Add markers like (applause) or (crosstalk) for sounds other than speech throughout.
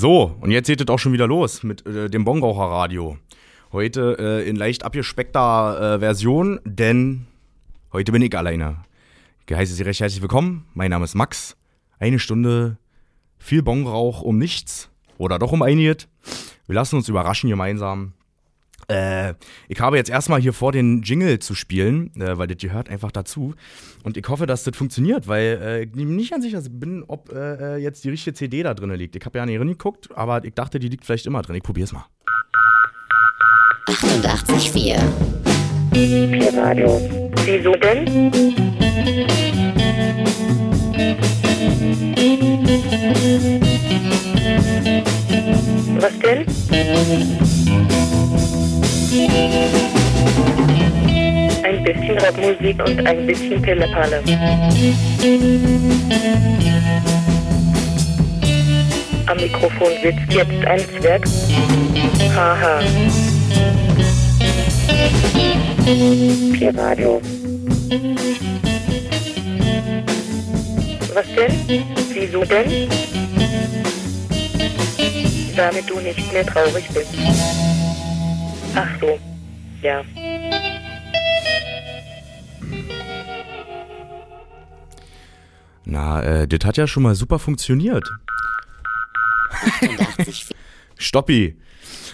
So, und jetzt geht es auch schon wieder los mit äh, dem Bongraucher-Radio. Heute äh, in leicht abgespeckter äh, Version, denn heute bin ich alleine. Ich heiße Sie recht herzlich willkommen. Mein Name ist Max. Eine Stunde viel Bongrauch um nichts oder doch um einiges. Wir lassen uns überraschen gemeinsam. Äh, ich habe jetzt erstmal hier vor, den Jingle zu spielen, äh, weil das gehört einfach dazu. Und ich hoffe, dass das funktioniert, weil äh, ich nicht ganz sicher bin, ob äh, jetzt die richtige CD da drin liegt. Ich habe ja nicht reingeguckt, aber ich dachte, die liegt vielleicht immer drin. Ich probier's mal. 88,4. Radio. Wieso denn? Was denn? Ein bisschen Rockmusik und ein bisschen Pillepalle. Am Mikrofon sitzt jetzt ein Zwerg. Haha. Radio. Was denn? Wieso denn? Damit du nicht mehr traurig bist. Ach so. Ja. Na, äh, das hat ja schon mal super funktioniert. 88,4. (laughs) Stoppi.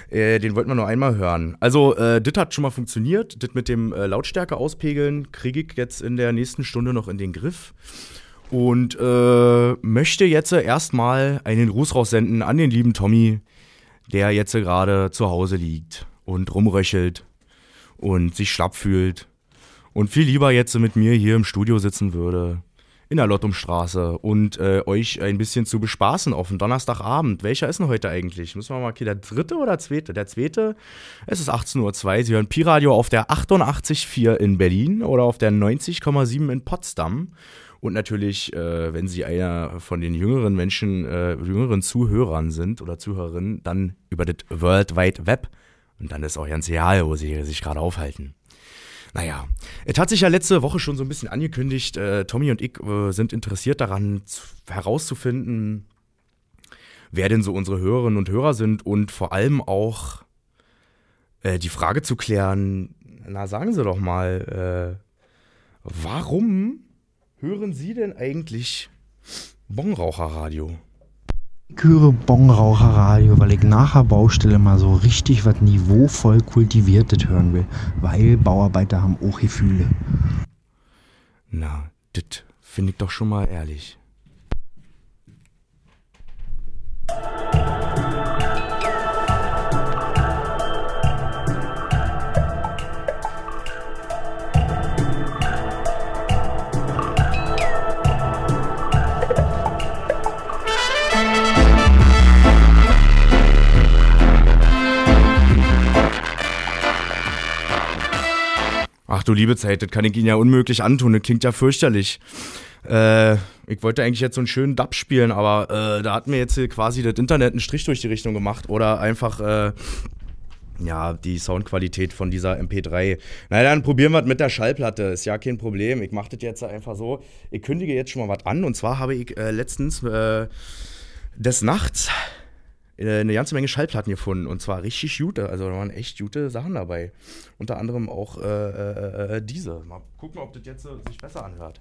Äh, den wollten wir nur einmal hören. Also, äh, das hat schon mal funktioniert. Das mit dem äh, Lautstärke auspegel kriege ich jetzt in der nächsten Stunde noch in den Griff. Und äh, möchte jetzt erstmal einen Gruß raussenden an den lieben Tommy, der jetzt gerade zu Hause liegt und rumröchelt und sich schlapp fühlt und viel lieber jetzt mit mir hier im Studio sitzen würde in der Lottumstraße und äh, euch ein bisschen zu bespaßen auf dem Donnerstagabend. Welcher ist denn heute eigentlich? Müssen wir mal, okay, der dritte oder zweite? Der zweite, es ist 18.02 Uhr. Sie hören Pi-Radio auf der 88.4 in Berlin oder auf der 90,7 in Potsdam. Und natürlich, äh, wenn Sie einer von den jüngeren Menschen, äh, jüngeren Zuhörern sind oder Zuhörerinnen, dann über das World Wide Web. Und dann ist auch ganz real, wo Sie sich gerade aufhalten. Naja, es hat sich ja letzte Woche schon so ein bisschen angekündigt. Äh, Tommy und ich äh, sind interessiert daran, zu, herauszufinden, wer denn so unsere Hörerinnen und Hörer sind und vor allem auch äh, die Frage zu klären, na sagen Sie doch mal, äh, warum hören Sie denn eigentlich Bongraucherradio? Ich höre Bongraucherradio, weil ich nachher Baustelle mal so richtig was niveauvoll kultiviertes hören will. Weil Bauarbeiter haben auch Gefühle. Na, das finde ich doch schon mal ehrlich. Du liebe Zeit, das kann ich Ihnen ja unmöglich antun, das klingt ja fürchterlich. Äh, ich wollte eigentlich jetzt so einen schönen Dub spielen, aber äh, da hat mir jetzt hier quasi das Internet einen Strich durch die Richtung gemacht oder einfach, äh, ja, die Soundqualität von dieser MP3. Na dann probieren wir es mit der Schallplatte, ist ja kein Problem. Ich mache das jetzt einfach so. Ich kündige jetzt schon mal was an und zwar habe ich äh, letztens äh, des Nachts eine ganze Menge Schallplatten gefunden und zwar richtig gute, also da waren echt gute Sachen dabei. Unter anderem auch äh, äh, äh, diese. Mal gucken, ob das jetzt äh, sich besser anhört.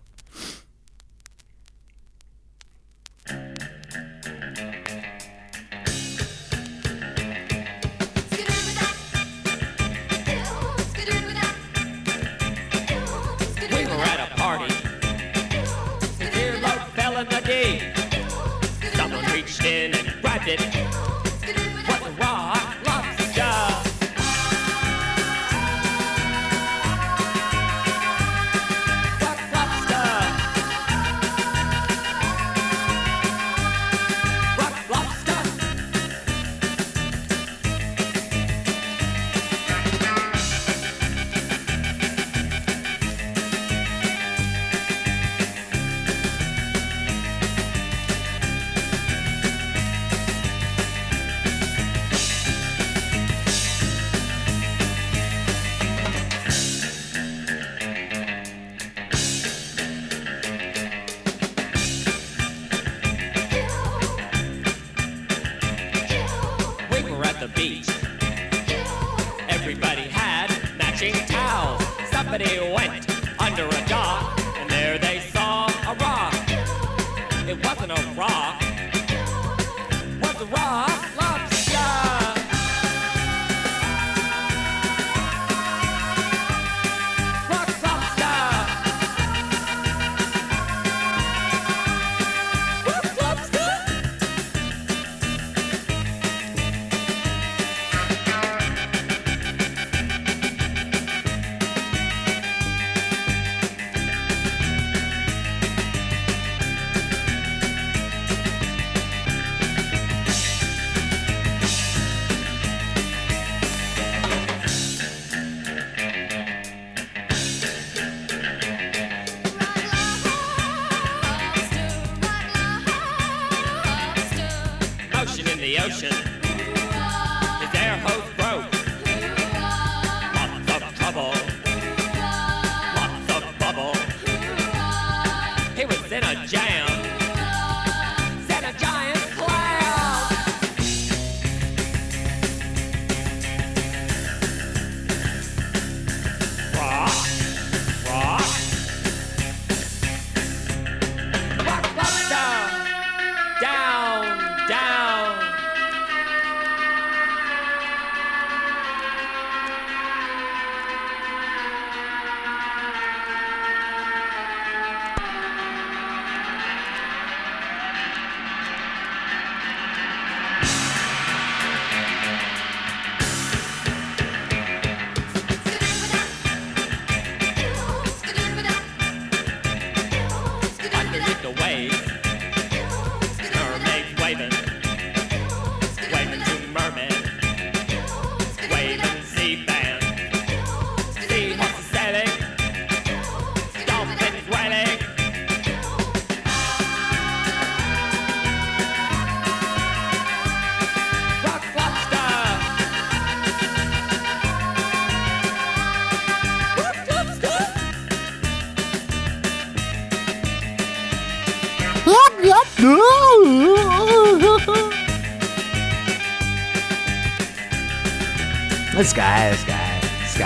It's geil, ist geil, ist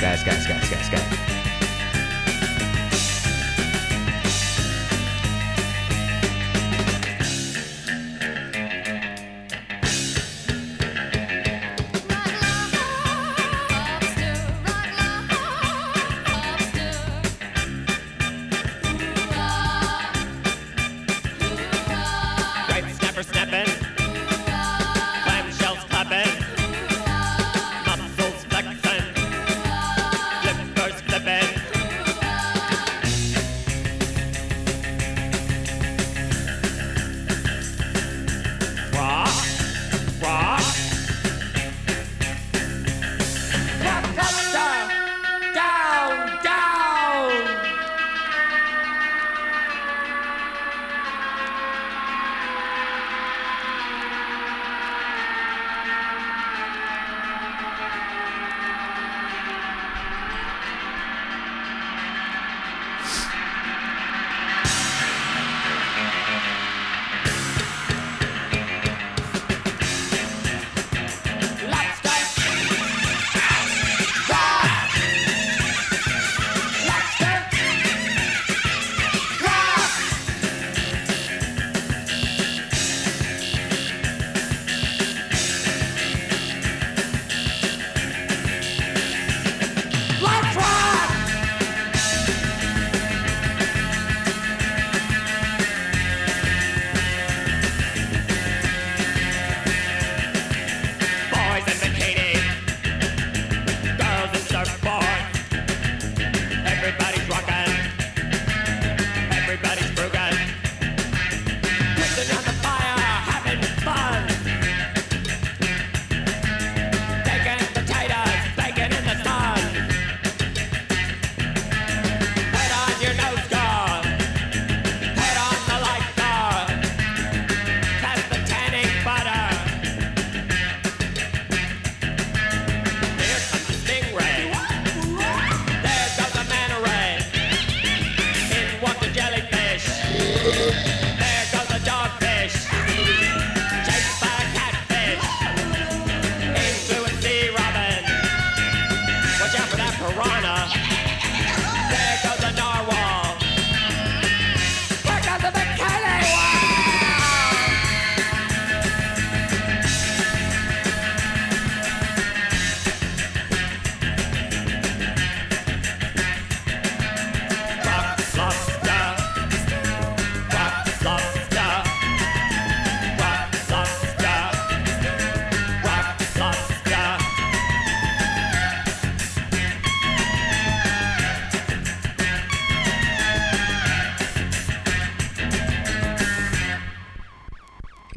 geil, ist geil,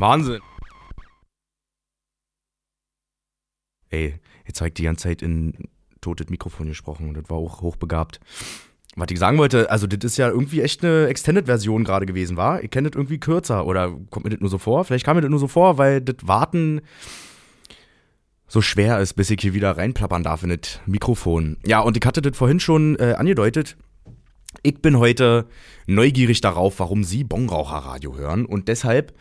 Wahnsinn. Ey, jetzt habe ich die ganze Zeit in totes Mikrofon gesprochen und das war auch hochbegabt. Was ich sagen wollte, also das ist ja irgendwie echt eine Extended-Version gerade gewesen, war? Ihr kennt das irgendwie kürzer oder kommt mir das nur so vor? Vielleicht kam mir das nur so vor, weil das Warten so schwer ist, bis ich hier wieder reinplappern darf in das Mikrofon. Ja, und ich hatte das vorhin schon äh, angedeutet. Ich bin heute neugierig darauf, warum Sie Bongraucherradio hören und deshalb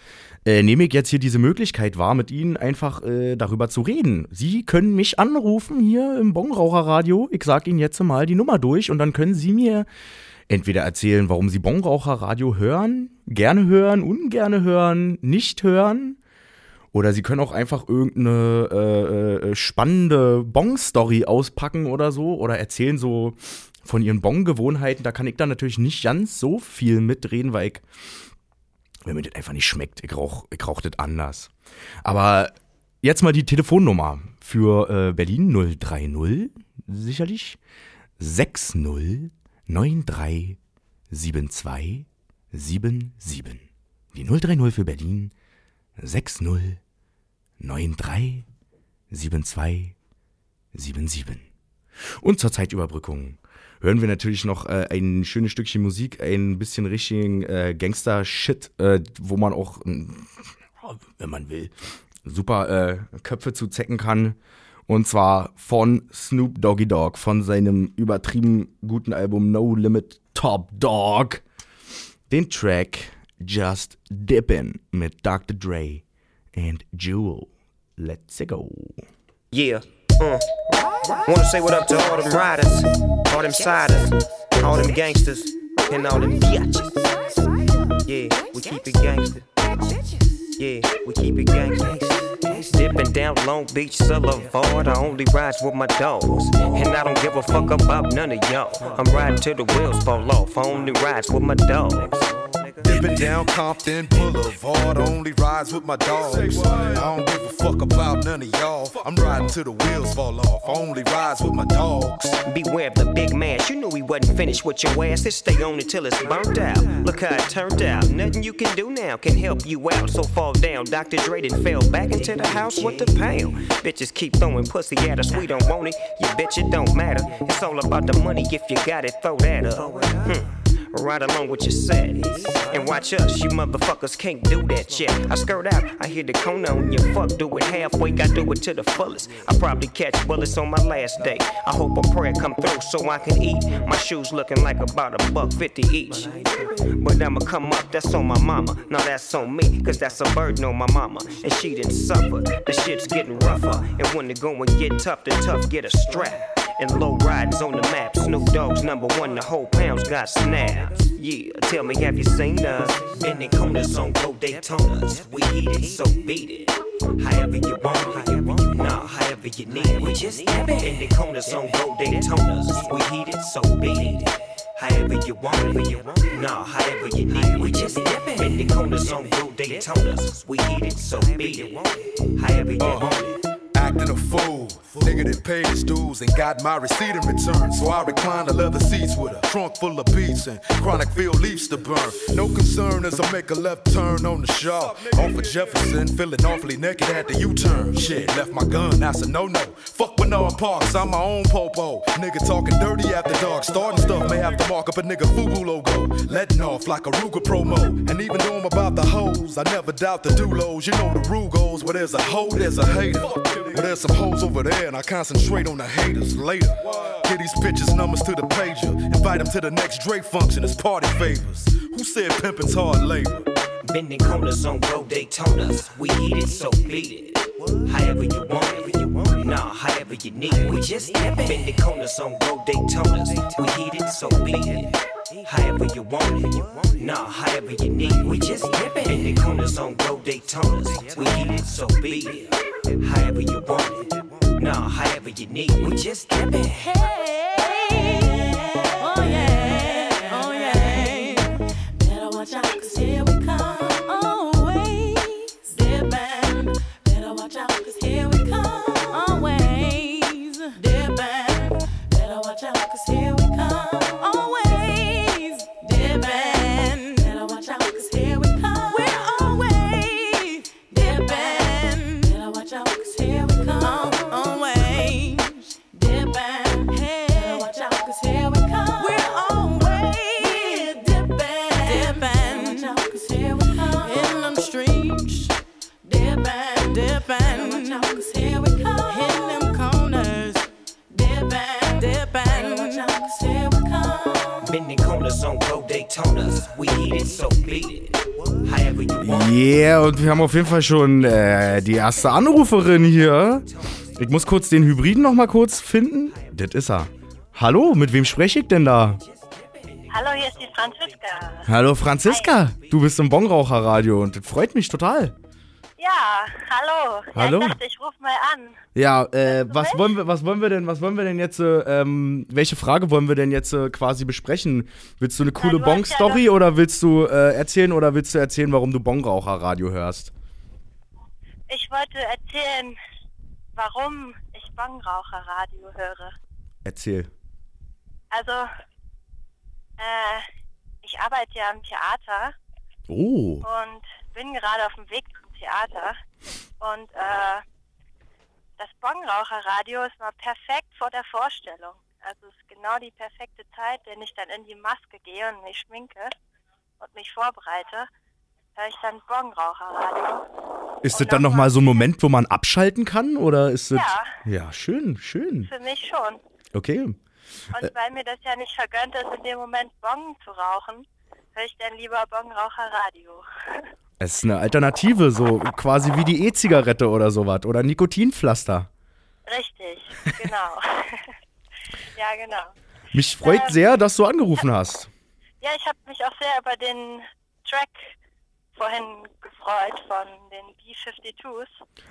äh, nehme ich jetzt hier diese Möglichkeit wahr, mit Ihnen einfach äh, darüber zu reden. Sie können mich anrufen hier im Bongraucherradio. Ich sage Ihnen jetzt mal die Nummer durch und dann können Sie mir entweder erzählen, warum Sie Bongraucherradio hören, gerne hören, ungerne hören, nicht hören. Oder Sie können auch einfach irgendeine äh, äh, spannende Bong-Story auspacken oder so. Oder erzählen so von Ihren Bong-Gewohnheiten. Da kann ich dann natürlich nicht ganz so viel mitreden, weil ich wenn mir das einfach nicht schmeckt. Ich rauche ich rauch das anders. Aber jetzt mal die Telefonnummer für äh, Berlin 030, sicherlich 60 93 72 77. Die 030 für Berlin 60 93 72 77. Und zur Zeitüberbrückung hören wir natürlich noch äh, ein schönes Stückchen Musik, ein bisschen richtigen äh, Gangster-Shit, äh, wo man auch, wenn man will, super äh, Köpfe zu zecken kann. Und zwar von Snoop Doggy Dogg, von seinem übertrieben guten Album No Limit Top Dog. Den Track Just Dippin' mit Dr. Dre and Jewel. Let's go. Yeah. Uh. Wanna say what up to all them riders, all them siders, all them gangsters, and all them biatches. Yeah, we keep it gangster. Yeah, we keep it gangster. Dipping down Long Beach Boulevard, I only ride with my dogs. And I don't give a fuck about none of y'all. I'm riding till the wheels fall off, I only ride with my dogs. Dipping down Compton Boulevard, only rides with my dogs. I don't give a fuck about none of y'all. I'm riding till the wheels fall off. I only rides with my dogs. Beware of the big man. You knew he wasn't finished with your ass. Just stay on until it's burnt out. Look how it turned out. Nothing you can do now can help you out. So fall down. Dr. Dre done fell back into the house with the pound. Bitches keep throwing pussy at us. We don't want it. You bitch, it don't matter. It's all about the money. If you got it, throw that up. Hmm right along with your set. And watch us, you motherfuckers can't do that shit. I skirt out, I hear the cone on your fuck, do it halfway, I do it to the fullest. I probably catch bullets on my last day. I hope a prayer come through so I can eat. My shoes looking like about a buck fifty each. But I'ma come up, that's on my mama. Now that's on me, cause that's a burden on my mama. And she didn't suffer, the shit's getting rougher. And when the going get tough, the tough get a strap and low riders on the map. Snoop Dogg's number one, the whole pound's got snaps. Yeah, tell me, have you seen us? Bending corners on Go Daytonas. We eat it, so beat it. However you want, however you nah, however you need. it, We just bending corners on Go Daytonas. We eat it, so beat it. However you want it, nah, however you need. it, We just bending corners on Go Daytonas. We eat it, so beat it. However you want it acting a fool. Nigga that paid his dues and got my receipt in return. So I recline the leather seats with a trunk full of beats and chronic field leaves to burn. No concern as I make a left turn on the shaw. Off of Jefferson, feeling awfully naked at the U turn. Shit, left my gun, that's a no no. Fuck Bernard Parks, I'm my own popo. Nigga talking dirty after dark. Starting stuff may have to mark up a nigga FUBU logo. Letting off like a Ruger promo. And even though I'm about the hoes, I never doubt the dulos. You know the rule goes, where there's a hoe, there's a hater. But there's some hoes over there, and I concentrate on the haters later. Get these bitches numbers to the pager. Invite them to the next Drake function as party favors. Who said pimpin's hard labor? Bending corners on road Daytonas. We eat it, so beat it. However you want it. Nah, however you need it. We just bending corners on road Daytonas. We eat it, so beat it. However you want it. Nah, however you need it. We just bending corners on road Daytonas. We eat it, so beat it however you want it. Nah, however you need. We just it. Hey, Yeah, und wir haben auf jeden Fall schon äh, die erste Anruferin hier. Ich muss kurz den Hybriden noch mal kurz finden. Das ist er. Hallo, mit wem spreche ich denn da? Hallo, hier ist die Franziska. Hallo Franziska, du bist im Bongraucherradio und das freut mich total. Ja, hallo. Hallo. Ja, ich dachte, ich rufe mal an. Ja, äh, was wollen wir, was wollen wir denn, was wollen wir denn jetzt, äh, ähm, welche Frage wollen wir denn jetzt äh, quasi besprechen? Willst du eine coole ja Bong-Story oder willst du äh, erzählen oder willst du erzählen, warum du Bongraucherradio hörst? Ich wollte erzählen, warum ich Bongraucherradio höre. Erzähl. Also, äh, ich arbeite ja im Theater Oh. und bin gerade auf dem Weg Theater. Und äh, das Bongraucherradio ist mal perfekt vor der Vorstellung. Also es ist genau die perfekte Zeit, wenn ich dann in die Maske gehe und mich schminke und mich vorbereite, höre ich dann Bongraucherradio. Ist das dann noch nochmal mal- so ein Moment, wo man abschalten kann? Oder ist das. Ja. Ja, schön, schön. Für mich schon. Okay. Und weil mir das ja nicht vergönnt ist, in dem Moment Bong zu rauchen, höre ich dann lieber Bongraucherradio. (laughs) Es ist eine Alternative, so quasi wie die E-Zigarette oder sowas. Oder Nikotinpflaster. Richtig, genau. (laughs) ja, genau. Mich freut Ähm, sehr, dass du angerufen hast. Ja, ich habe mich auch sehr über den Track vorhin gefreut von den B-52s.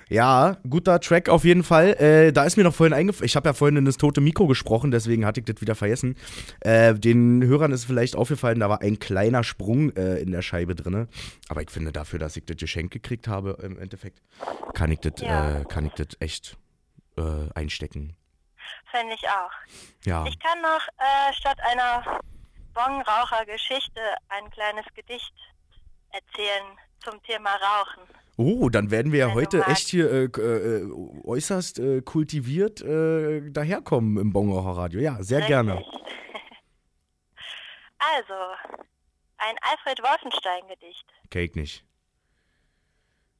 Ja, guter Track auf jeden Fall. Äh, da ist mir noch vorhin eingefallen, ich habe ja vorhin in das tote Mikro gesprochen, deswegen hatte ich das wieder vergessen. Äh, den Hörern ist vielleicht aufgefallen, da war ein kleiner Sprung äh, in der Scheibe drin. Aber ich finde dafür, dass ich das Geschenk gekriegt habe, im Endeffekt, kann ich das, Ja. äh, kann ich das echt äh, einstecken. Finde ich auch. Ja. Ich kann noch äh, statt einer Bongraucher-Geschichte ein kleines Gedicht erzählen zum Thema Rauchen. Oh, dann werden wir ja Wenn heute echt hier äh, äh, äußerst äh, kultiviert äh, daherkommen im Bongocher Radio. Ja, sehr gerne. Richtig. (laughs) Also, ein Alfred Wolfenstein-Gedicht. Ich nicht.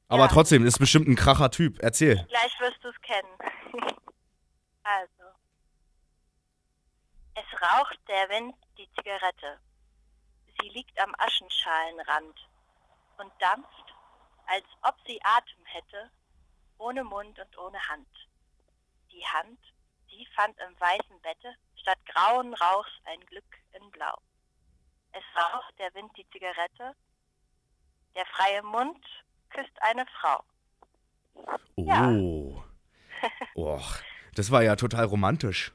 Aber Ja. trotzdem, ist bestimmt ein kracher Typ. Erzähl. Gleich wirst du es kennen. (laughs) also. Es raucht der Wind die Zigarette. Sie liegt am Aschenschalenrand und dampft, als ob sie Atem hätte, ohne Mund und ohne Hand. Die Hand, die fand im weißen Bette statt grauen Rauchs ein Glück in Blau. Es raucht der Wind die Zigarette, der freie Mund küsst eine Frau. Ja. Oh. (laughs) (laughs) Och, das war ja total romantisch.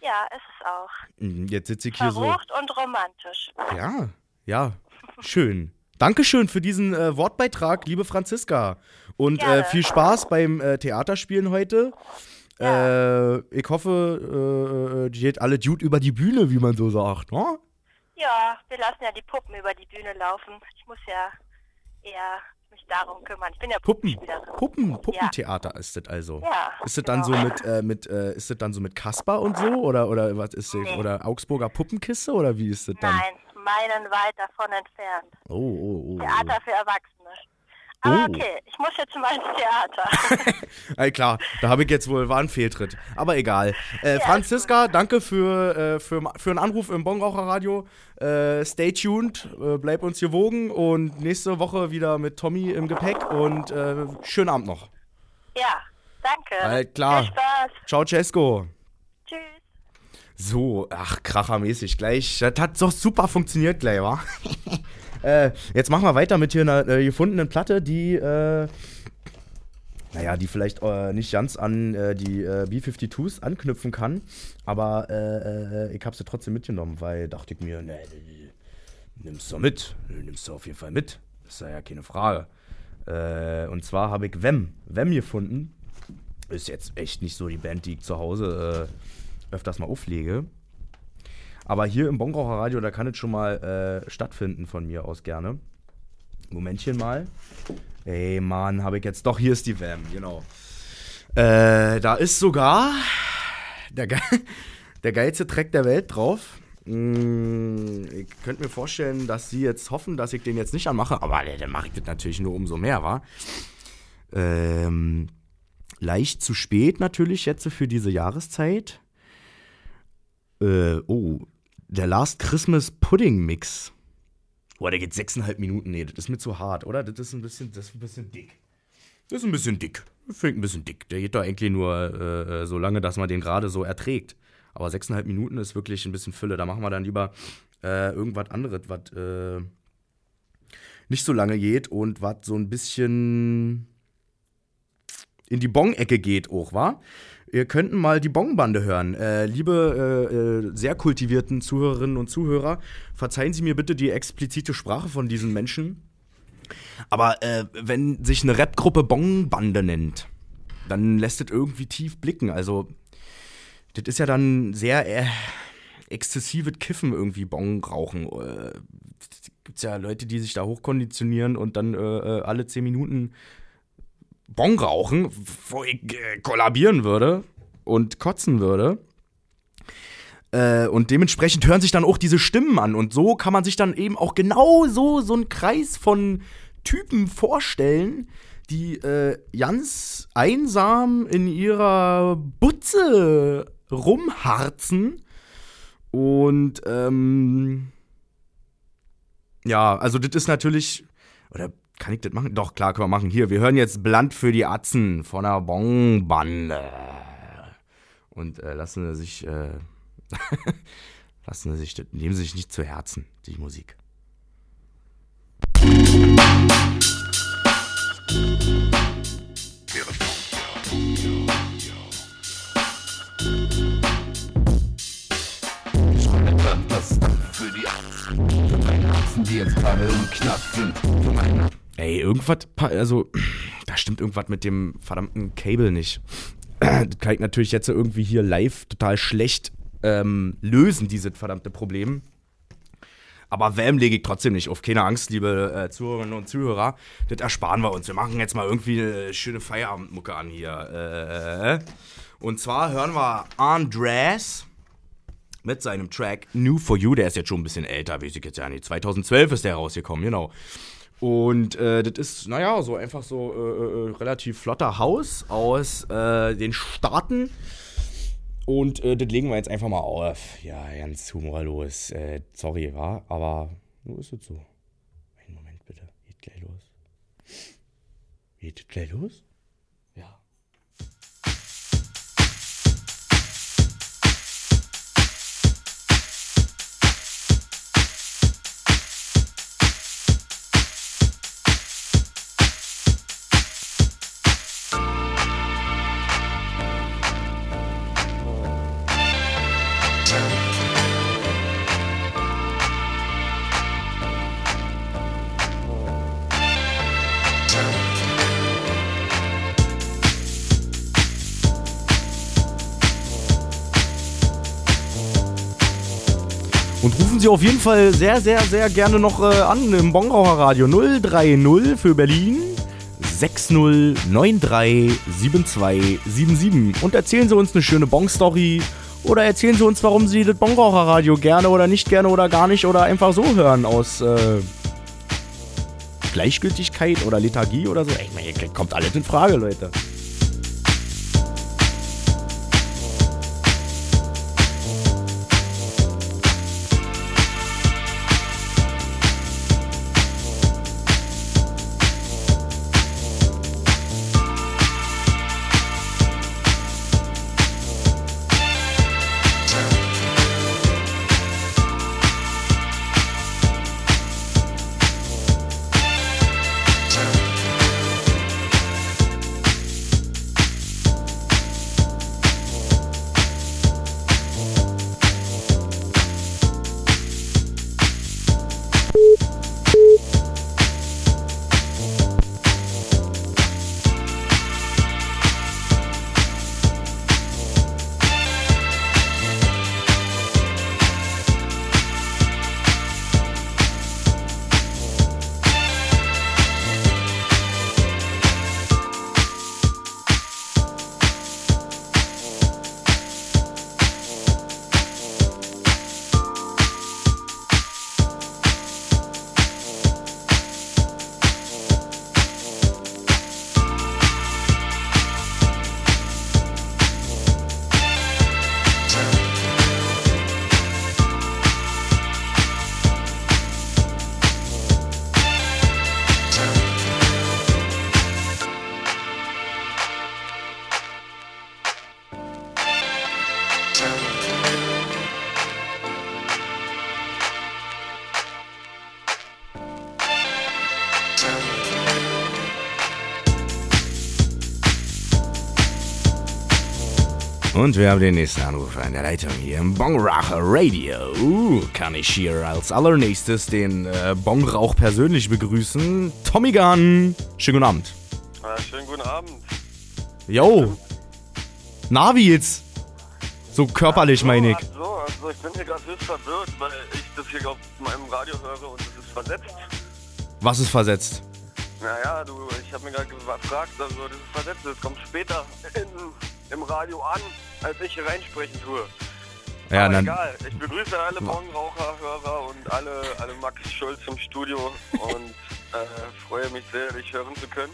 Ja, ist es auch. Mhm, Jetzt sitze ich hier so. Verrucht und romantisch. Ja, ja, schön. Dankeschön für diesen äh, Wortbeitrag, liebe Franziska. Und äh, viel Spaß beim äh, Theaterspielen heute. Äh, ich hoffe, äh, äh, die geht alle gut über die Bühne, wie man so sagt. Ne? Ja, wir lassen ja die Puppen über die Bühne laufen. Ich muss ja eher mich darum kümmern. Ich bin ja Puppen. Puppen, Puppentheater ist das also. Ja, Ist das dann so genau. mit, äh, mit äh, ist das dann so mit Kasper und so oder oder was ist das? Nee. oder Augsburger Puppenkiste oder wie ist das dann? Nein, meilenweit davon entfernt. Oh, oh, oh. Theater für Erwachsene. Aber Oh. okay, ich muss jetzt mal ins Theater. (laughs) Ey, klar, da habe ich jetzt wohl war ein Fehltritt. Aber egal. Äh, Franziska, danke für, äh, für, für einen Anruf im Bongraucherradio. Äh, stay tuned, äh, bleib uns gewogen und nächste Woche wieder mit Tommy im Gepäck und äh, schönen Abend noch. ja, danke. Alles klar. Viel Spaß. Ciao, Cesco. So, ach, krachermäßig gleich. Das hat doch super funktioniert gleich, wa? (laughs) äh, jetzt machen wir weiter mit hier einer äh, gefundenen Platte, die, äh, naja, die vielleicht äh, nicht ganz an äh, die äh, B-52s anknüpfen kann. Aber ich habe sie trotzdem mitgenommen, weil dachte ich mir, ne, nimmst du mit. Nimmst du auf jeden Fall mit. Ist ja keine Frage. Und zwar habe ich Wem, Wem gefunden. Ist jetzt echt nicht so die Band, die ich zu Hause öfters mal auflege. Aber hier im Bongraucher Radio, da kann es schon mal äh, stattfinden von mir aus gerne. Momentchen mal. Ey, Mann, habe ich jetzt. Doch, hier ist die Wam, genau. Äh, da ist sogar der, ge (laughs) der geilste Track der Welt drauf. Mm, ich könnte mir vorstellen, dass sie jetzt hoffen, dass ich den jetzt nicht anmache, aber äh, dann mache ich das natürlich nur umso mehr, wa? Ähm, leicht zu spät natürlich jetzt für diese Jahreszeit. Äh, oh, der Last Christmas Pudding Mix. Boah, der geht sechseinhalb Minuten. Nee, das ist mir zu hart, oder? Das ist ein bisschen, das ist ein bisschen dick. Das ist ein bisschen dick. Ich finde ein bisschen dick. Der geht doch eigentlich nur äh, so lange, dass man den gerade so erträgt. Aber sechseinhalb Minuten ist wirklich ein bisschen Fülle. Da machen wir dann lieber äh, irgendwas anderes, was äh, nicht so lange geht und was so ein bisschen in die Bong-Ecke geht auch, wa? Ihr könnt mal die Bongbande hören. Äh, liebe, äh, äh, sehr kultivierten Zuhörerinnen und Zuhörer, verzeihen Sie mir bitte die explizite Sprache von diesen Menschen. Aber äh, wenn sich eine Rapgruppe Bongbande nennt, dann lässt es irgendwie tief blicken. Also, das ist ja dann sehr äh, exzessives Kiffen irgendwie Bong rauchen. Äh, gibt's ja Leute, die sich da hochkonditionieren und dann äh, äh, alle zehn Minuten Bon rauchen, wo ich äh, kollabieren würde und kotzen würde. Äh, und dementsprechend hören sich dann auch diese Stimmen an. Und so kann man sich dann eben auch genau so, so einen Kreis von Typen vorstellen, die äh, ganz einsam in ihrer Butze rumharzen. Und ähm, ja, also das ist natürlich, oder kann ich das machen? Doch, klar, können wir machen. Hier, wir hören jetzt Bland für die Atzen von der Bonbande. Und äh, lassen sie sich, äh, (laughs) lassen sie sich, nehmen sie sich nicht zu Herzen, die Musik. Für die Atzen, für meine Atzen, die jetzt gerade im Knast sind, für meine Ey, irgendwas, also, (clears throat) da stimmt irgendwas mit dem verdammten Cable nicht. (clears throat) Das kann ich natürlich jetzt irgendwie hier live total schlecht ähm, lösen, dieses verdammte Problem. Aber Wham lege ich trotzdem nicht auf. Keine Angst, liebe äh, Zuhörerinnen und Zuhörer. Das ersparen wir uns. Wir machen jetzt mal irgendwie eine schöne Feierabendmucke an hier. Äh, und zwar hören wir Andres mit seinem Track New For You. Der ist jetzt schon ein bisschen älter, weiß ich jetzt ja nicht. 2012 ist der rausgekommen, genau. Und äh, das ist, naja, so einfach so äh, äh, relativ flotter Haus aus äh, den Staaten. Und äh, das legen wir jetzt einfach mal auf. Ja, ganz humorlos. Äh, sorry, war, aber nur ist es so. Einen Moment bitte. Geht gleich los. Geht gleich los? Und rufen Sie auf jeden Fall sehr, sehr, sehr gerne noch äh, an im Bongraucher Radio 030 für Berlin 60937277 und erzählen Sie uns eine schöne Bong-Story oder erzählen Sie uns, warum Sie das Bongraucher Radio gerne oder nicht gerne oder gar nicht oder einfach so hören aus äh, Gleichgültigkeit oder Lethargie oder so. Ey, kommt alles in Frage, Leute. Und wir haben den nächsten Anrufer in der Leitung hier im Bongrauch Radio. Uh, kann ich hier als allernächstes den äh, Bongrauch persönlich begrüßen. Tommy Gunn. Schönen guten Abend. Ja, schönen guten Abend. Yo. Na, wie jetzt? So körperlich, meine ich. So, also ich bin hier gerade höchst verwirrt, weil ich das hier auf meinem Radio höre und es ist versetzt. Was ist versetzt? Naja, du, ich habe mir gerade gefragt, also das ist versetzt, das kommt später (laughs) in, im Radio an, als ich hier reinsprechen tue. Ja, Aber dann. egal, ich begrüße alle Bongraucher, Hörer und alle, alle Max Schulz im Studio (laughs) und äh, freue mich sehr, dich hören zu können.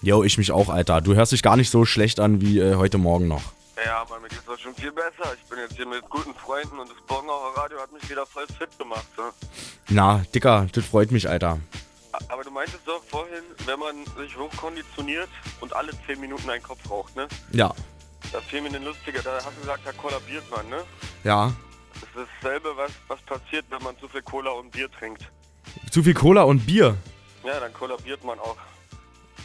Yo, ich mich auch, Alter. Du hörst dich gar nicht so schlecht an wie äh, heute Morgen noch. Ja, aber mir geht's doch schon viel besser. Ich bin jetzt hier mit guten Freunden und das Bongraucher Radio hat mich wieder voll fit gemacht. Ne? Na, Dicker, das freut mich, Alter. Aber du meintest doch vorhin, wenn man sich hochkonditioniert und alle 10 Minuten einen Kopf raucht, ne? Ja. Da fiel mir eine lustige, da hast du gesagt, da kollabiert man, ne? Ja. Das ist dasselbe, was, was passiert, wenn man zu viel Cola und Bier trinkt. Zu viel Cola und Bier. Ja, dann kollabiert man auch. (laughs)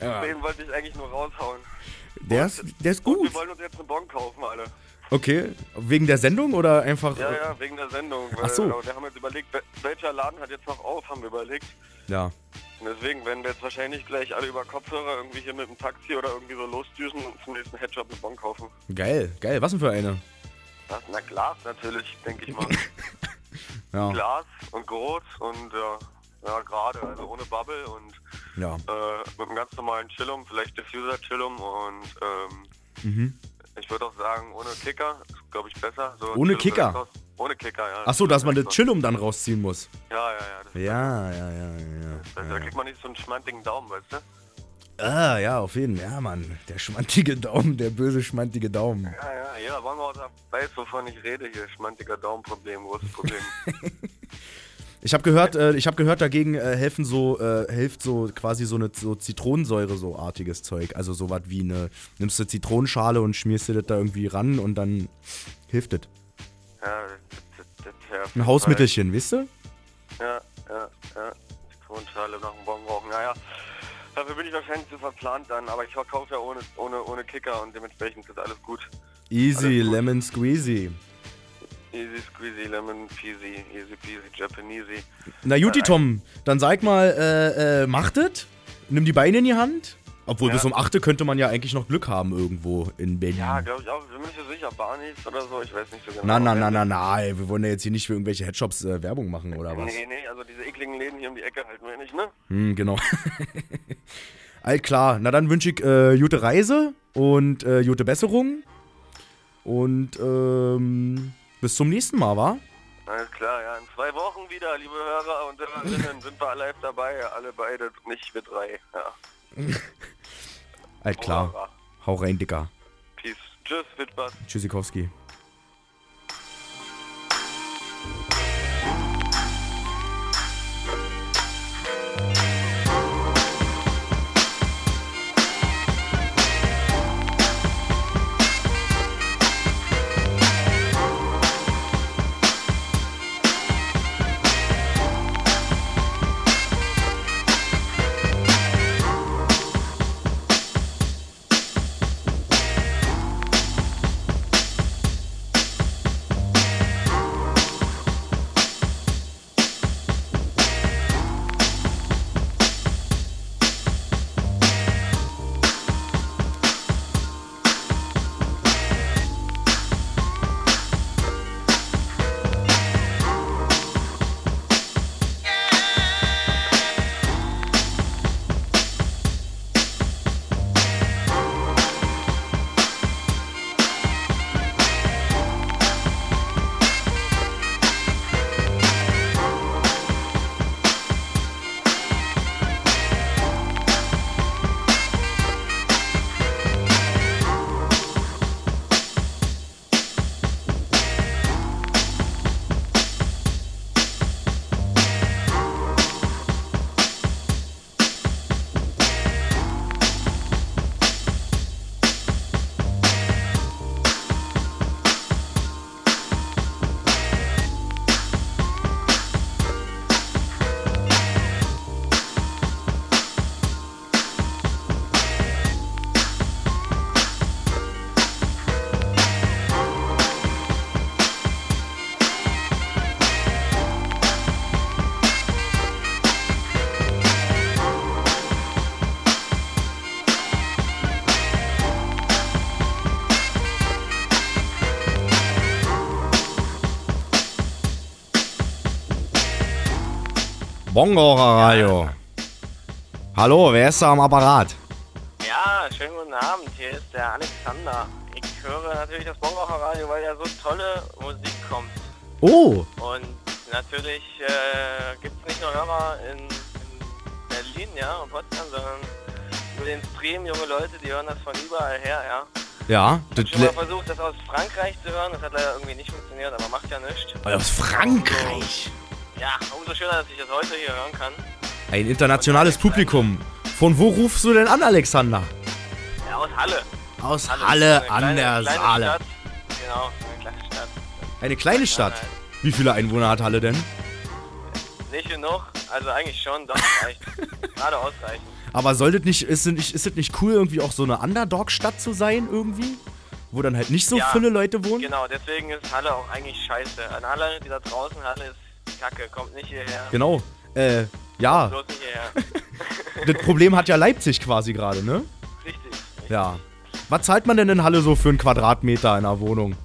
Den wollte ich eigentlich nur raushauen. Der ist, der ist Und gut. wir wollen uns jetzt einen Bon kaufen, alle. Okay. Wegen der Sendung oder einfach. Ja, ja, wegen der Sendung. Ach so. Weil, wir haben jetzt überlegt, wel- welcher Laden hat jetzt noch auf, haben wir überlegt. Ja. Und deswegen werden wir jetzt wahrscheinlich gleich alle über Kopfhörer irgendwie hier mit dem Taxi oder irgendwie so losdüsen und zum nächsten Headshop einen Bon kaufen. Geil, geil. Was denn für eine? Das, na Glas natürlich, denke ich mal. (laughs) Ja. Glas und groß und ja, ja gerade, also ohne Bubble und Ja. äh, mit einem ganz normalen Chillum, vielleicht Diffuser Chillum und ähm, Mhm. Ich würde auch sagen ohne Kicker, ist glaube ich besser. So Ohne Kicker? raus- Ohne Kicker, ja. Ach so, dass man das Chillum dann rausziehen muss. Ja, ja, ja. Ja, ja, ja, ja. das, da kriegt man nicht so einen schmantigen Daumen, weißt du? Ah, ja, auf jeden Fall. Ja, Mann. Der schmantige (laughs) Daumen, der böse schmantige Daumen. Ja, ja, jeder Bonghauser weiß, wovon ich rede hier. Schmantiger Daumenproblem, großes Problem. (laughs) Ich habe gehört, äh, ich habe gehört, dagegen äh, helfen so, äh, hilft so quasi so eine so Zitronensäure so artiges Zeug. Also sowas wie eine, nimmst du Zitronenschale und schmierst dir das da irgendwie ran und dann hilft das. ja, das, das, das, Ein Hausmittelchen, weißt du? Ja, ja, ja. Zitronenschale nach dem Bon rauchen. Naja, dafür bin ich wahrscheinlich zu verplant dann, aber ich verkaufe ja ohne, ohne, ohne Kicker und dementsprechend ist alles gut. Easy, Alles gut. lemon squeezy. Easy squeezy, lemon peasy, easy peasy, Japanesey. Na Juti, Tom, dann sag mal, äh, äh, mach das. Nimm die Beine in die Hand. Obwohl, Ja. bis um 8 könnte man ja eigentlich noch Glück haben irgendwo in Berlin. Ja, glaube ich auch. Bin mir nicht sicher. Barneys oder so, ich weiß nicht so genau. na, na, na, na, na, ey, wir wollen ja jetzt hier nicht für irgendwelche Headshops äh, Werbung machen oder was? Nee, nee, also diese ekligen Läden hier um die Ecke halten wir nicht, ne? Hm, genau. (laughs) All klar, na dann wünsche ich äh, gute Reise und äh, gute Besserung. Und ähm, bis zum nächsten Mal, wa? Alles klar, ja. In zwei Wochen wieder, liebe Hörer und Hörerinnen, sind wir live dabei. Alle beide, nicht wir drei. Ja. (laughs) All klar. Hau rein, Dicker. Peace. Tschüss, viel Spaß. Tschüssikowski. Bongraucherradio. Hallo, wer ist da am Apparat? Ja, schönen guten Abend. Hier ist der Alexander. Ich höre natürlich das Bongraucher-Radio, weil ja so tolle Musik kommt. Oh, Und natürlich äh, gibt es nicht nur Hörer in, in Berlin, ja, und Potsdam, sondern über den Stream junge Leute, die hören das von überall her, ja. ja. Schon mal versucht, das aus Frankreich zu hören, das hat leider irgendwie nicht funktioniert, aber macht ja nichts. aus Frankreich. Ja, umso schöner, dass ich das heute hier hören kann. Ein internationales Publikum. Von wo rufst du denn an, Alexander? Ja, aus Halle. Aus Halle, Halle an kleine- der kleine Saale. Stadt. Genau, eine kleine Stadt. Eine kleine Stadt. Wie viele Einwohner hat Halle denn? Nicht genug, also eigentlich schon, doch, reicht. (laughs) Gerade ausreichend. Aber solltet nicht, ist es nicht, ist es nicht cool, irgendwie auch so eine Underdog-Stadt zu sein, irgendwie? Wo dann halt nicht so Ja, viele Leute wohnen? Genau, deswegen ist Halle auch eigentlich scheiße. An alle, die da draußen, Halle ist kacke, kommt nicht hierher. Genau. Äh, ja. Bloß nicht hierher. (laughs) Das Problem hat ja Leipzig quasi gerade, ne? Richtig. Ja. Was zahlt man denn in Halle so für einen Quadratmeter in einer Wohnung?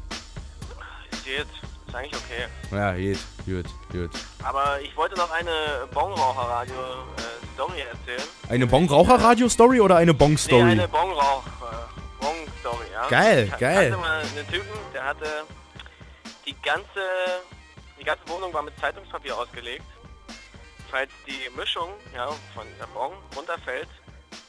Es geht, ist eigentlich okay. Ja, geht, gut, gut. Aber ich wollte noch eine Bongraucher-Radio-Story erzählen. Eine Bongraucher-Radio-Story oder eine Nee, Bong-Story? eine Bongrauch, äh, Bong-Story, ja. Geil, ich geil. Ich hatte mal einen Typen, der hatte die ganze, ganze Wohnung war mit Zeitungspapier ausgelegt. Falls die Mischung, ja, von der Bong runterfällt,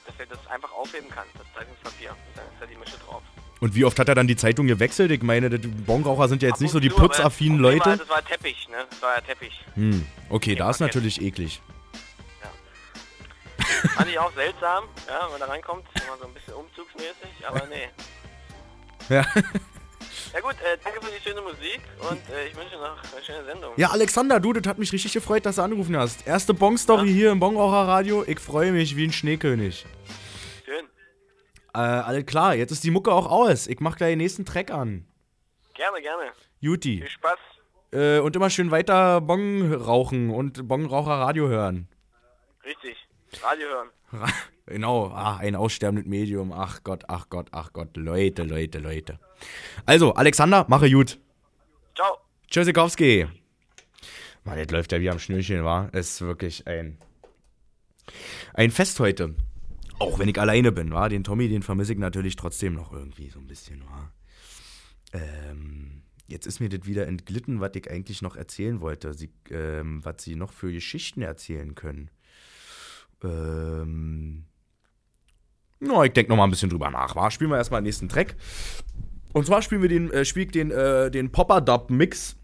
dass er das einfach aufheben kann, das Zeitungspapier. Und dann ist da die Mische drauf. Und wie oft hat er dann die Zeitung gewechselt? Ich meine, die Bongraucher sind ja jetzt Ab nicht so die zu, putzaffinen War, Leute. das war Teppich, ne? Das war ja Teppich. Hm, okay, da ist natürlich eklig. Fand ich auch seltsam, ja, wenn man da reinkommt, immer so ein bisschen umzugsmäßig, aber nee. Ja. (laughs) Ja gut, äh, danke für die schöne Musik und äh, ich wünsche noch eine schöne Sendung. Ja, Alexander, du, das hat mich richtig gefreut, dass du angerufen hast. Erste Bong-Story hier im Bongraucher-Radio. Ich freue mich wie ein Schneekönig. Schön. Äh, alles klar, jetzt ist die Mucke auch aus. Ich mach gleich den nächsten Track an. Gerne, gerne. Juti. Viel Spaß. Äh, und immer schön weiter Bong rauchen und Bongraucher-Radio hören. Richtig. Radio hören. (laughs) Genau, ah, ein aussterbendes Medium. Ach Gott, ach Gott, ach Gott. Leute, Leute, Leute. Also, Alexander, mache gut. Ciao. Tschüssikowski. Mann, das läuft ja wie am Schnürchen, war. Es ist wirklich ein, ein Fest heute. Auch wenn ich alleine bin, war. Den Tommy, den vermisse ich natürlich trotzdem noch irgendwie so ein bisschen, war. Ähm, jetzt ist mir das wieder entglitten, was ich eigentlich noch erzählen wollte. Sie, ähm, was sie noch für Geschichten erzählen können. Ähm, na, ich denke noch mal ein bisschen drüber nach. War. Spielen wir erstmal den nächsten Track. Und zwar spielen wir den, äh, spiel ich den, äh, den Popper-Dub-Mix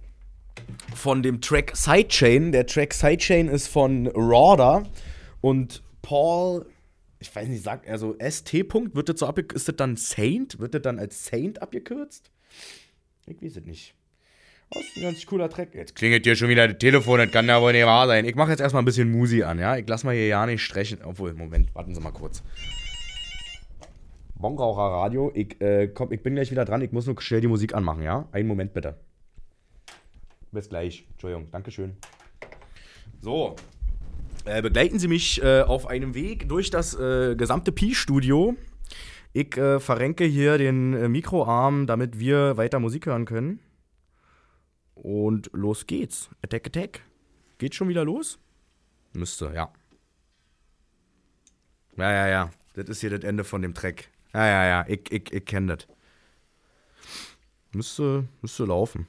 von dem Track Sidechain. Der Track Sidechain ist von Rauder und Paul, ich weiß nicht, sagt er so ST. -Punkt, wird das so abge ist das dann Saint? Wird das dann als Saint abgekürzt? Ich weiß es nicht. Das ist ein ganz cooler Track. Jetzt klingelt hier schon wieder das Telefon, das kann ja wohl nicht wahr sein. Ich mache jetzt erstmal ein bisschen Musi an, ja? Ich lass mal hier ja nicht strechen. Obwohl, Moment, warten Sie mal kurz. Bongraucher Radio, ich, äh, komm, ich bin gleich wieder dran. Ich muss nur schnell die Musik anmachen, ja? Einen Moment bitte. Bis gleich. Entschuldigung, Dankeschön. So. Äh, begleiten Sie mich äh, auf einem Weg durch das äh, gesamte Pi-Studio. Ich äh, verrenke hier den äh, Mikroarm, damit wir weiter Musik hören können. Und los geht's. Attack, attack. Geht schon wieder los? Müsste, ja. Ja, ja, ja. Das ist hier das Ende von dem Track. Ja, ja, ja. Ich, ich, ich kenne das. Müsste, müsste laufen.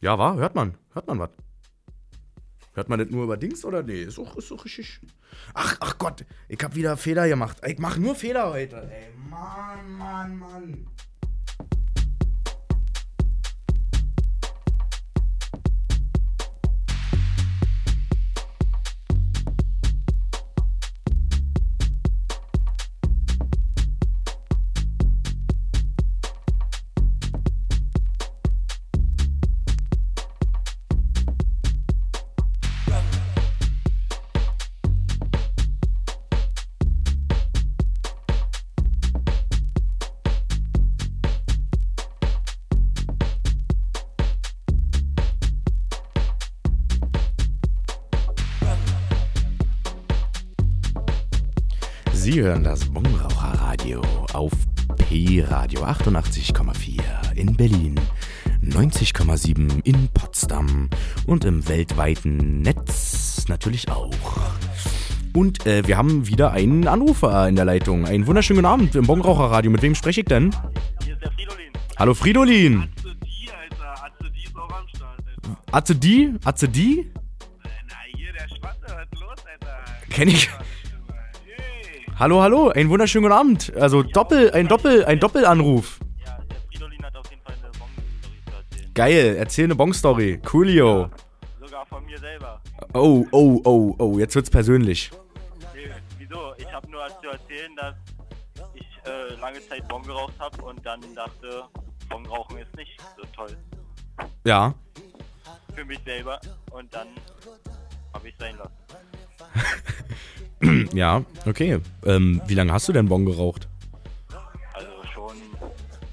Ja, war? Hört man? Hört man was? Hört man das nur über Dings oder nee? Ist auch, ist auch richtig. Ach, ach Gott, ich hab wieder Fehler gemacht. Ich mach nur Fehler heute. Ey, Mann, Mann, Mann. Sie hören das Bongraucher Radio auf P-Radio 88,4 in Berlin, 90,7 in Potsdam und im weltweiten Netz natürlich auch. Und äh, wir haben wieder einen Anrufer in der Leitung. Einen wunderschönen guten Abend im Bongraucherradio. Mit wem spreche ich denn? Hier ist der Fridolin. Hallo Fridolin. Atze die, Alter. Atze die ist auch am Start, Alter. Atze die? Atze die? Na, hier, der Schwatte, was los, Alter? Kenn ich. Hallo, hallo, einen wunderschönen guten Abend. Also Doppel, ein Doppel, ein Doppelanruf. Ja, der Fridolin hat auf jeden Fall eine Bon-Story zu erzählen. Geil, erzähl eine Bong-Story. Coolio. Sogar von mir selber. Oh, oh, oh, oh, jetzt wird's persönlich. Nee, wieso? Ich habe nur zu erzählen, dass ich äh, lange Zeit Bon geraucht habe und dann dachte, Bon rauchen ist nicht so toll Ja. für mich selber. Und dann habe ich sein lassen. (laughs) ja, okay. Ähm, wie lange hast du denn Bon geraucht? Also schon,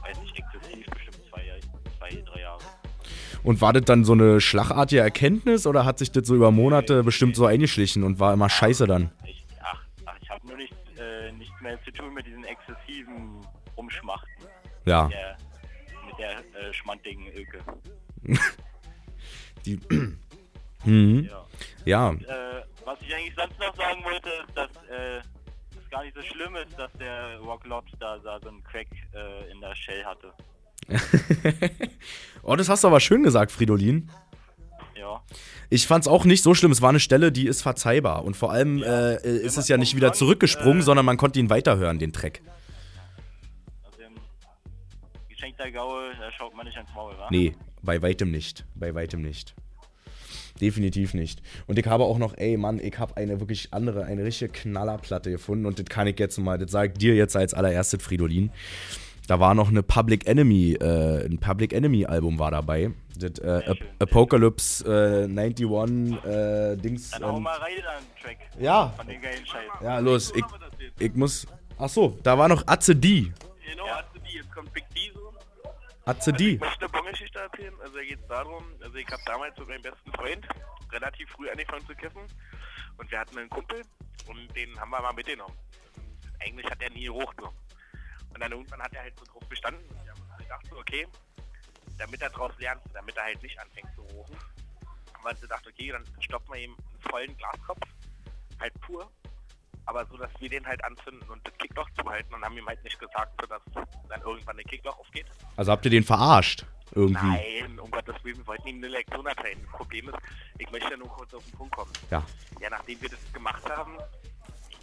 weiß nicht, exzessiv, bestimmt zwei, zwei drei Jahre. Und war das dann so eine schlagartige Erkenntnis oder hat sich das so über Monate bestimmt so eingeschlichen und war immer scheiße dann? Ich, ach, ach, ich habe nur nichts, äh, nichts mehr zu tun mit diesen exzessiven Rumschmachten. Ja. Mit der, mit der äh, schmantigen Ilke. (laughs) Die. (clears throat) mhm. Ja. Ja. Und, äh, was ich eigentlich sonst noch sagen wollte, ist, dass äh, es gar nicht so schlimm ist, dass der Rock Lobster da so einen Crack äh, in der Shell hatte. (laughs) oh, das hast du aber schön gesagt, Fridolin. Ja. Ich fand's auch nicht so schlimm. Es war eine Stelle, die ist verzeihbar. Und vor allem äh, äh, ist es ja nicht wieder zurückgesprungen, sondern man konnte ihn weiterhören, den Track. Also im geschenkter Gaul, da schaut man nicht ans Maul, wa? Nee, bei weitem nicht. Bei weitem nicht. Definitiv nicht. Und ich habe auch noch, ey Mann, ich habe eine wirklich andere, eine richtige Knallerplatte gefunden und das kann ich jetzt mal, das sage ich dir jetzt als allererstes, Fridolin. Da war noch eine Public Enemy, äh, ein Public Enemy Album war dabei. Das äh, Ap Apocalypse äh, 91 äh, Dings. Dann hau ähm, mal rein Track. Ja. Von den geilen Scheiß. ja, los, ich, ich muss. Ach so, da war noch Atze D. Genau, ja. die, jetzt kommt Big D so. Atze Also D. ich möchte eine Bongeschichte erzählen. Also da geht es darum, also ich habe damals mit meinem besten Freund relativ früh angefangen zu kiffen und wir hatten einen Kumpel und den haben wir mal mitgenommen. Eigentlich hat er nie gerucht so. Und dann irgendwann hat er halt so drauf bestanden und haben gedacht so, okay, damit er draus lernt, damit er halt nicht anfängt zu rochen, haben wir uns gedacht, okay, dann stoppen wir ihm einen vollen Glaskopf, halt pur, aber so, dass wir den halt anzünden und das Kickloch zuhalten und haben ihm halt nicht gesagt, so dass dann irgendwann der Kickloch aufgeht. Also habt ihr den verarscht? Irgendwie. Nein, um Gottes Willen, wir wollten ihm eine Lektion erteilen. Das Problem ist, ich möchte nur kurz auf den Punkt kommen. Ja. Ja, nachdem wir das gemacht haben,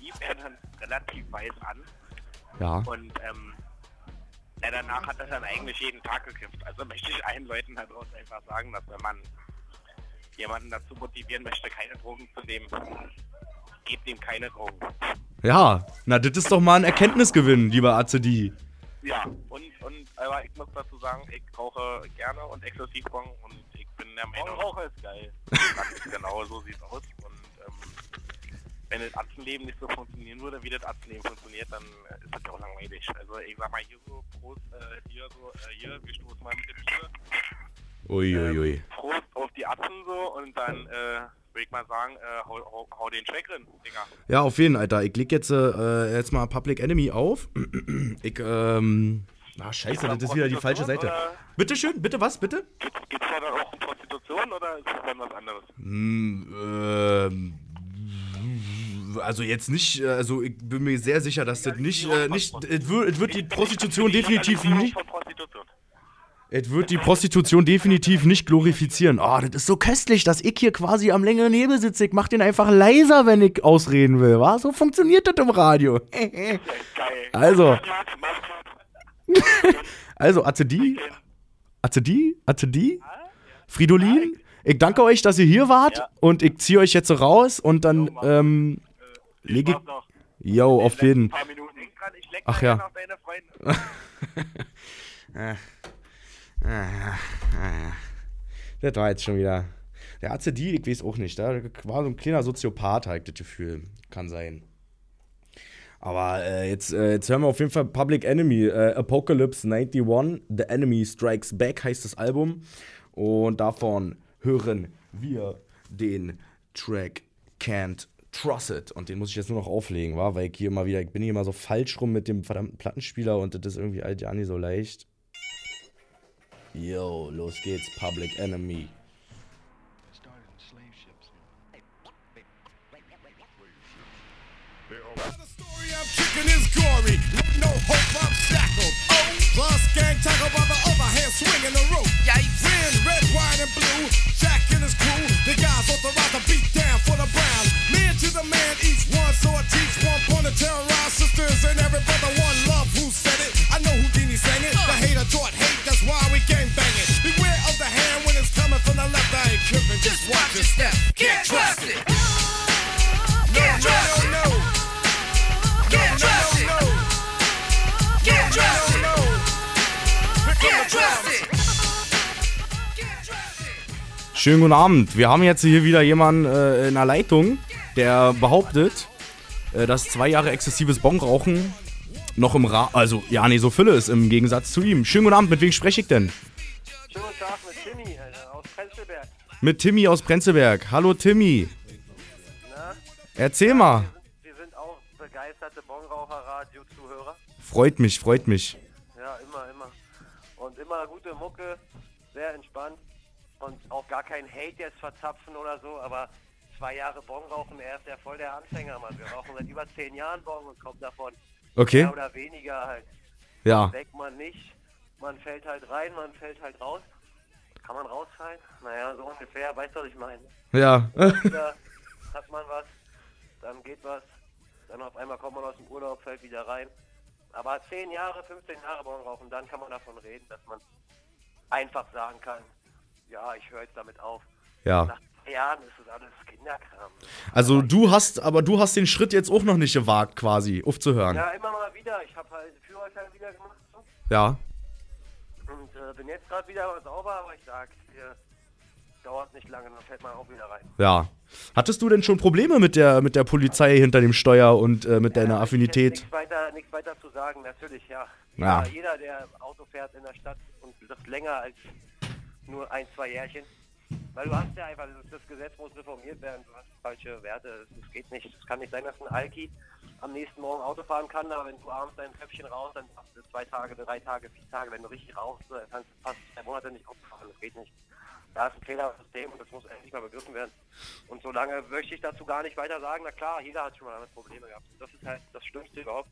lief er dann relativ weiß an. Ja. Und ähm, ja, danach hat er dann eigentlich jeden Tag gekifft. Also möchte ich allen Leuten da draußen einfach sagen, dass wenn man jemanden dazu motivieren möchte, keine Drogen zu nehmen, gebt ihm keine Drogen. Ja, na, das ist doch mal ein Erkenntnisgewinn, lieber Atze D. Ja, und, und aber ich muss dazu sagen, ich rauche gerne und exzessiv Bong und ich bin der Meinung. Raucher ist geil. Genau, so sieht's aus. Und ähm, wenn das Atzenleben nicht so funktionieren würde, wie das Atzenleben funktioniert, dann äh, ist das ja auch langweilig. Also ich sag mal hier so, Prost, äh, hier so, äh, hier, wir stoßen mal mit dem Bier. Uiuiui. Prost auf die Atzen so und dann äh, würde ich mal sagen, äh, hau, hau, hau den Track rein, Digga. Ja, auf jeden, Alter. Ich leg jetzt, äh, jetzt mal Public Enemy auf. (clears throat) ich, ähm. Ah, scheiße, das ist wieder die falsche Seite. Oder Bitte schön, bitte was, bitte? geht's da dann auch um Prostitution oder ist das dann was anderes? Hm, ähm. Also jetzt nicht, äh, also ich bin mir sehr sicher, dass das nicht, äh, nicht, es wird, es wird die Prostitution definitiv nicht, Von Prostitution. Es wird die Prostitution definitiv nicht glorifizieren. Oh, das ist so köstlich, dass ich hier quasi am längeren Hebel sitze. Ich mach den einfach leiser, wenn ich ausreden will, wa? So funktioniert das im Radio. Geil. Also, (laughs) also, ACD, ACD, ACD, Fridolin, ich danke euch, dass ihr hier wart und ich ziehe euch jetzt so raus und dann, ähm, lege ich, yo, auf jeden Ach ja. (laughs) (laughs) Ah, ah, ah. Das war jetzt schon wieder. Der ACD, ich weiß auch nicht. Da war so ein kleiner Soziopath, halt, das Gefühl. Kann sein. Aber äh, jetzt, äh, jetzt hören wir auf jeden Fall Public Enemy. Äh, Apocalypse 91, The Enemy Strikes Back heißt das Album. Und davon hören wir den Track Can't Trust It. Und den muss ich jetzt nur noch auflegen, war, weil ich hier immer wieder, ich bin hier immer so falsch rum mit dem verdammten Plattenspieler und das ist irgendwie ja nicht so leicht. Yo, los geht's, Public Enemy. Shackled. Oh, plus gang tackle by the overhand swinging the rope. Win, red, white, and blue. Jack and his crew, the guys authorized to beat down for the Browns. Man to the man, each one, so I teach one point to terrorize sisters and every brother one love. Who said it? I know Houdini sang it. The hater that's why we gang banging. Beware of the hand when it's coming from the left. I ain't tripping, just watch your step. Can't trust it. No, no, no, no. Can't trust it. Can't trust it. Can't trust it. Schönen guten Abend. Wir haben jetzt hier wieder jemanden äh, in der Leitung, der behauptet, äh, dass zwei Jahre exzessives Bongrauchen noch im Ra also ja, nee, so Fülle ist im Gegensatz zu ihm. Schönen guten Abend, mit wem spreche ich denn? Schönen guten Tag mit Timmy Alter, aus Prenzlberg. Mit Timmy aus Prenzlberg. Hallo Timmy. Na? Erzähl mal. Wir sind auch begeisterte Bongraucher-Radio-Zuhörer. Freut mich, freut mich. Ja, immer, immer. Und immer gute Mucke, sehr entspannt. Und auch gar kein Hate jetzt verzapfen oder so, aber zwei Jahre Bon rauchen, er ist ja voll der Anfänger, Mann. Wir rauchen seit über zehn Jahren Bon und kommt davon. Okay. Mehr oder weniger halt. Ja. Weg man nicht. Man fällt halt rein, man fällt halt raus. Kann man rausfallen? Naja, so ungefähr, weißt du, was ich meine? Ja. Wieder hat man was, dann geht was, dann auf einmal kommt man aus dem Urlaub, fällt wieder rein. Aber 10 Jahre, 15 Jahre Bon rauchen, dann kann man davon reden, dass man einfach sagen kann, ja, ich höre jetzt damit auf. Ja. Nach drei Jahren ist das alles Kinderkram. Also du hast, aber du hast den Schritt jetzt auch noch nicht gewagt, quasi, aufzuhören. Ja, immer mal wieder. Ich habe halt Führerschein wieder gemacht so. Ja. und äh, bin jetzt gerade wieder sauber, aber ich sag, hier dauert nicht lange, dann fällt man auch wieder rein. Ja. Hattest du denn schon Probleme mit der, mit der Polizei hinter dem Steuer und äh, mit deiner Affinität? Nichts weiter, nichts weiter zu sagen, natürlich, ja. Ja. Jeder, jeder, der Auto fährt in der Stadt und das länger als nur ein, zwei Jährchen. Weil du hast ja einfach, das, das Gesetz muss reformiert werden, du hast falsche Werte, das geht nicht. Es kann nicht sein, dass ein Alki am nächsten Morgen Auto fahren kann, aber wenn du abends dein Töpfchen raus, dann hast du zwei Tage, drei Tage, vier Tage, wenn du richtig rauchst, dann kannst du fast zwei Monate nicht Auto fahren, das geht nicht. Da ist ein Fehler im System und das muss endlich mal begriffen werden. Und solange möchte ich dazu gar nicht weiter sagen, na klar, jeder hat schon mal damit Probleme gehabt. Das ist halt das Schlimmste überhaupt.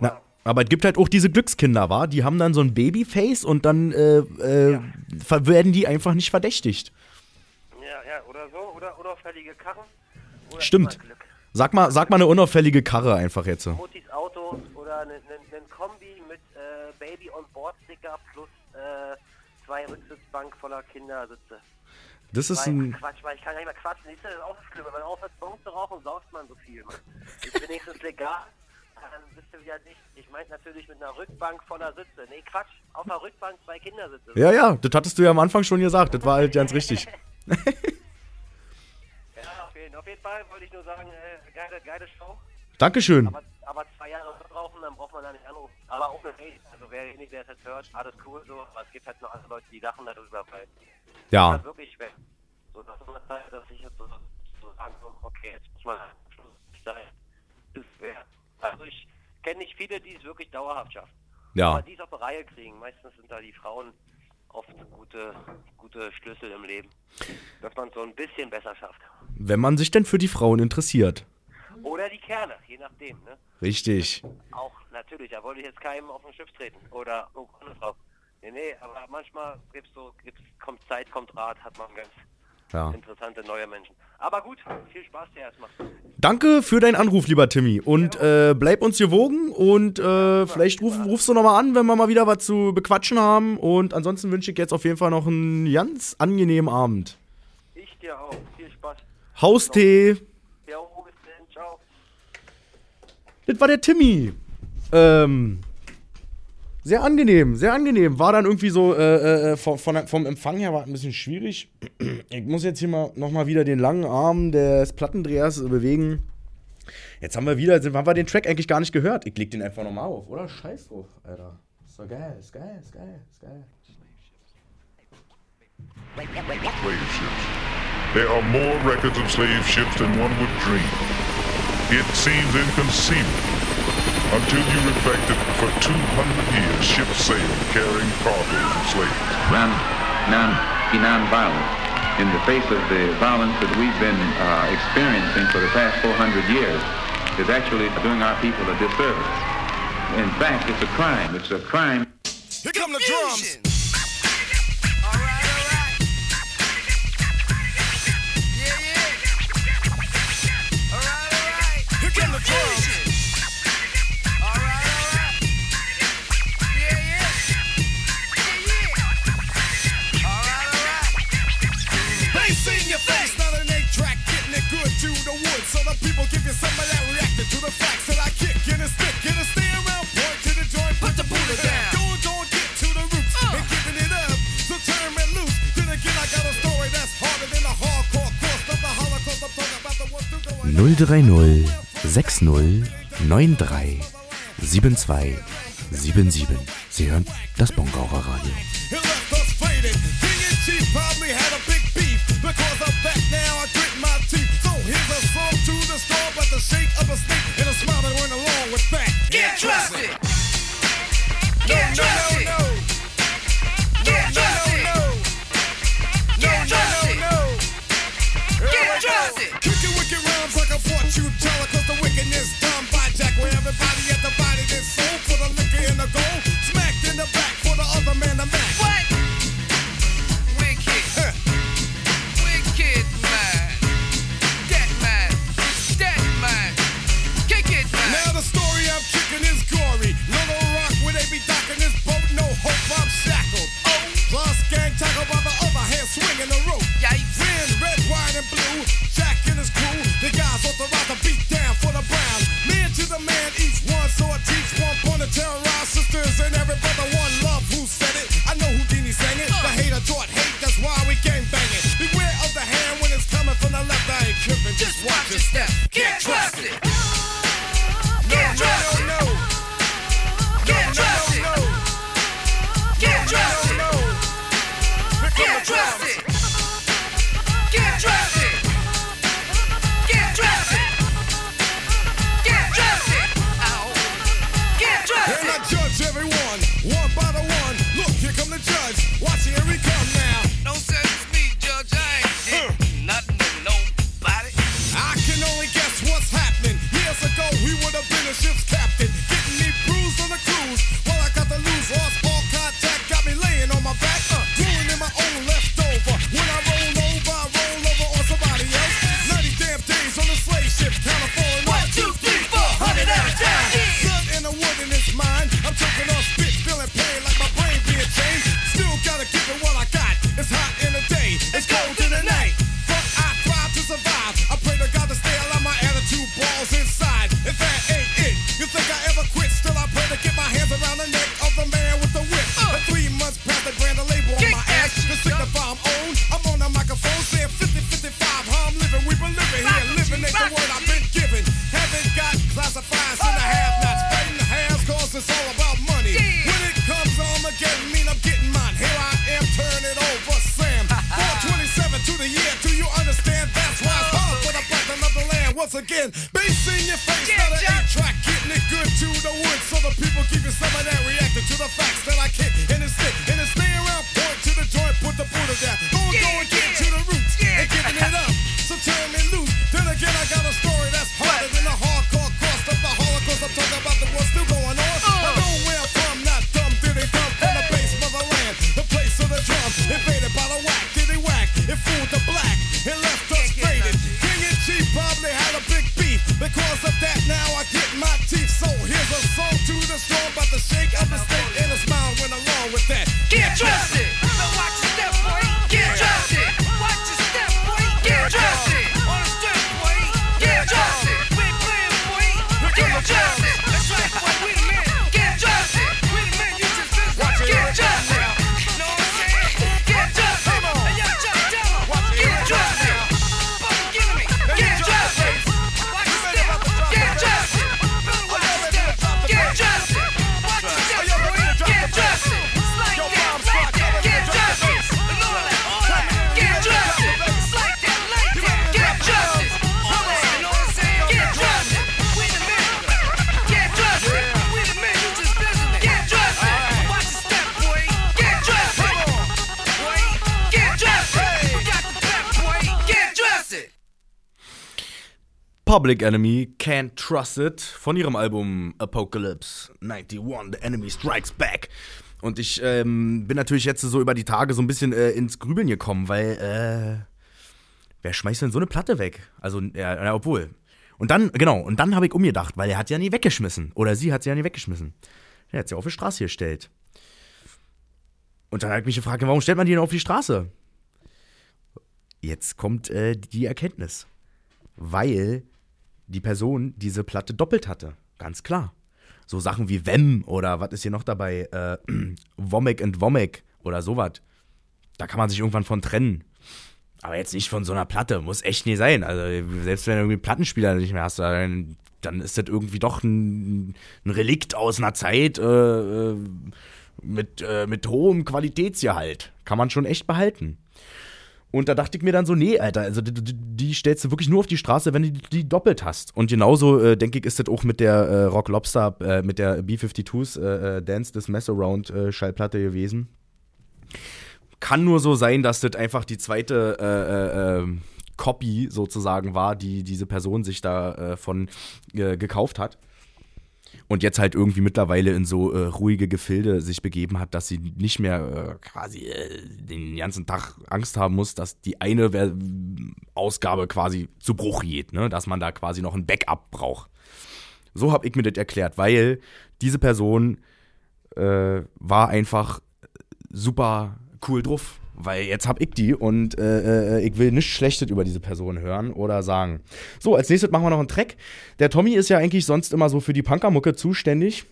Na, aber es gibt halt auch diese Glückskinder, wa? Die haben dann so ein Babyface und dann äh, äh, ver- werden die einfach nicht verdächtigt. Ja, ja, oder so, oder unauffällige Karren. Oder Stimmt. Sag mal, sag mal eine unauffällige Karre einfach jetzt. Mutis Auto oder ein Kombi mit äh, Baby on Board Sticker plus äh, zwei Rücksitzbank voller Kindersitze. Das ist Weil- ein. Quatsch, weil ich kann ja nicht mehr quatschen. Siehst du, das ist auch das Schlimme. Wenn man aufhört, Bon zu rauchen, sauft man so viel. Mann. Ist wenigstens legal, dann bist du wieder nicht. Ich meine natürlich mit einer Rückbank voller Sitze. Nee, Quatsch. Auf der Rückbank zwei Kindersitze. Ja, ja, das hattest du ja am Anfang schon gesagt. Das war halt ganz richtig. (laughs) (laughs) Ja, auf jeden, auf jeden Fall wollte ich nur sagen, äh, geile, geile Show. Dankeschön. Aber, aber zwei Jahre rauchen, dann braucht man da nicht anrufen. Aber ohne Hate. Also wer derjenige, der es jetzt hört, alles cool so. Aber es gibt halt noch andere Leute, die lachen darüber, weil Ja. das ist wirklich weg. So, dass man halt, dass ich jetzt so, so sagen kann, okay, jetzt muss man Schluss sein. Das wär. Also ich kenne nicht viele, die es wirklich dauerhaft schaffen. Ja. Aber die es auf die Reihe kriegen. Meistens sind da die Frauen oft gute, gute Schlüssel im Leben. Dass man es so ein bisschen besser schafft. Wenn man sich denn für die Frauen interessiert. Oder die Kerle, je nachdem, ne? Richtig. Auch natürlich, da wollte ich jetzt keinem auf den Schiff treten. Oder irgendeine andere Frau. Nee, nee, aber manchmal gibt's so, gibt's, kommt Zeit, kommt Rat, hat man ganz Ja. interessante neue Menschen. Aber gut, viel Spaß dir erstmal. Danke für deinen Anruf, lieber Timmy. Und äh, bleib uns gewogen und äh, vielleicht ruf, rufst du nochmal an, wenn wir mal wieder was zu bequatschen haben. Und ansonsten wünsche ich jetzt auf jeden Fall noch einen ganz angenehmen Abend. Ich dir auch. Viel Spaß. Haustee. Ja, bis dann. Ciao. Das war der Timmy. Ähm, sehr angenehm, sehr angenehm. War dann irgendwie so, äh, äh, von, von, vom Empfang her war ein bisschen schwierig. Ich muss jetzt hier mal nochmal wieder den langen Arm des Plattendrehers bewegen. Jetzt haben wir wieder, haben wir den Track eigentlich gar nicht gehört. Ich leg den einfach nochmal auf, oder? Scheiß drauf, Alter. Ist doch geil, ist geil, ist geil, ist geil. slave ships. There are more records of slave ships than one would dream. It seems inconceivable until you reflected for 200 years ships sailed carrying cargo and slaves. Run, non, be non-violent. In the face of the violence that we've been uh, experiencing for the past 400 years, is actually doing our people a disservice. In fact, it's a crime. It's a crime. Here come the drums. 030 60 93 72 77. Sie hören das Bongauer Radio. Be bass in your face. Yeah. Public Enemy Can't Trust It von ihrem Album Apocalypse 91 The Enemy Strikes Back. Und ich ähm, bin natürlich jetzt so über die Tage so ein bisschen äh, ins Grübeln gekommen, weil äh, wer schmeißt denn so eine Platte weg? Also, ja, ja, obwohl. Und dann, genau, und dann habe ich umgedacht, weil er hat sie ja nie weggeschmissen. Oder sie hat sie ja nie weggeschmissen. Er hat sie auf die Straße gestellt. Und dann habe ich mich gefragt, warum stellt man die denn auf die Straße? Jetzt kommt äh, die Erkenntnis. Weil die Person diese Platte doppelt hatte. Ganz klar. So Sachen wie Wem oder was ist hier noch dabei? Äh, (clears throat) Womek and Womek oder sowas. Da kann man sich irgendwann von trennen. Aber jetzt nicht von so einer Platte. Muss echt nie sein. Also, selbst wenn du irgendwie Plattenspieler nicht mehr hast, dann, dann ist das irgendwie doch ein, ein Relikt aus einer Zeit äh, äh, mit, äh, mit hohem Qualitätsgehalt. Kann man schon echt behalten. Und da dachte ich mir dann so, nee, Alter, also die, die, stellst du wirklich nur auf die Straße, wenn du die, die doppelt hast. Und genauso, äh, denke ich, ist das auch mit der äh, Rock Lobster, äh, mit der B-52s äh, äh, Dance This Mess Around äh, Schallplatte gewesen. Kann nur so sein, dass das einfach die zweite Copy sozusagen war, die diese Person sich da von gekauft hat. Und jetzt halt irgendwie mittlerweile in so äh, ruhige Gefilde sich begeben hat, dass sie nicht mehr äh, quasi äh, den ganzen Tag Angst haben muss, dass die eine Ver Ausgabe quasi zu Bruch geht, ne? dass man da quasi noch ein Backup braucht. So habe ich mir das erklärt, weil diese Person äh, war einfach super cool drauf. Weil jetzt hab ich die und äh, äh, ich will nichts Schlechtes über diese Person hören oder sagen. So, als nächstes machen wir noch einen Track. Der Tommy ist ja eigentlich sonst immer so für die Punkermucke zuständig.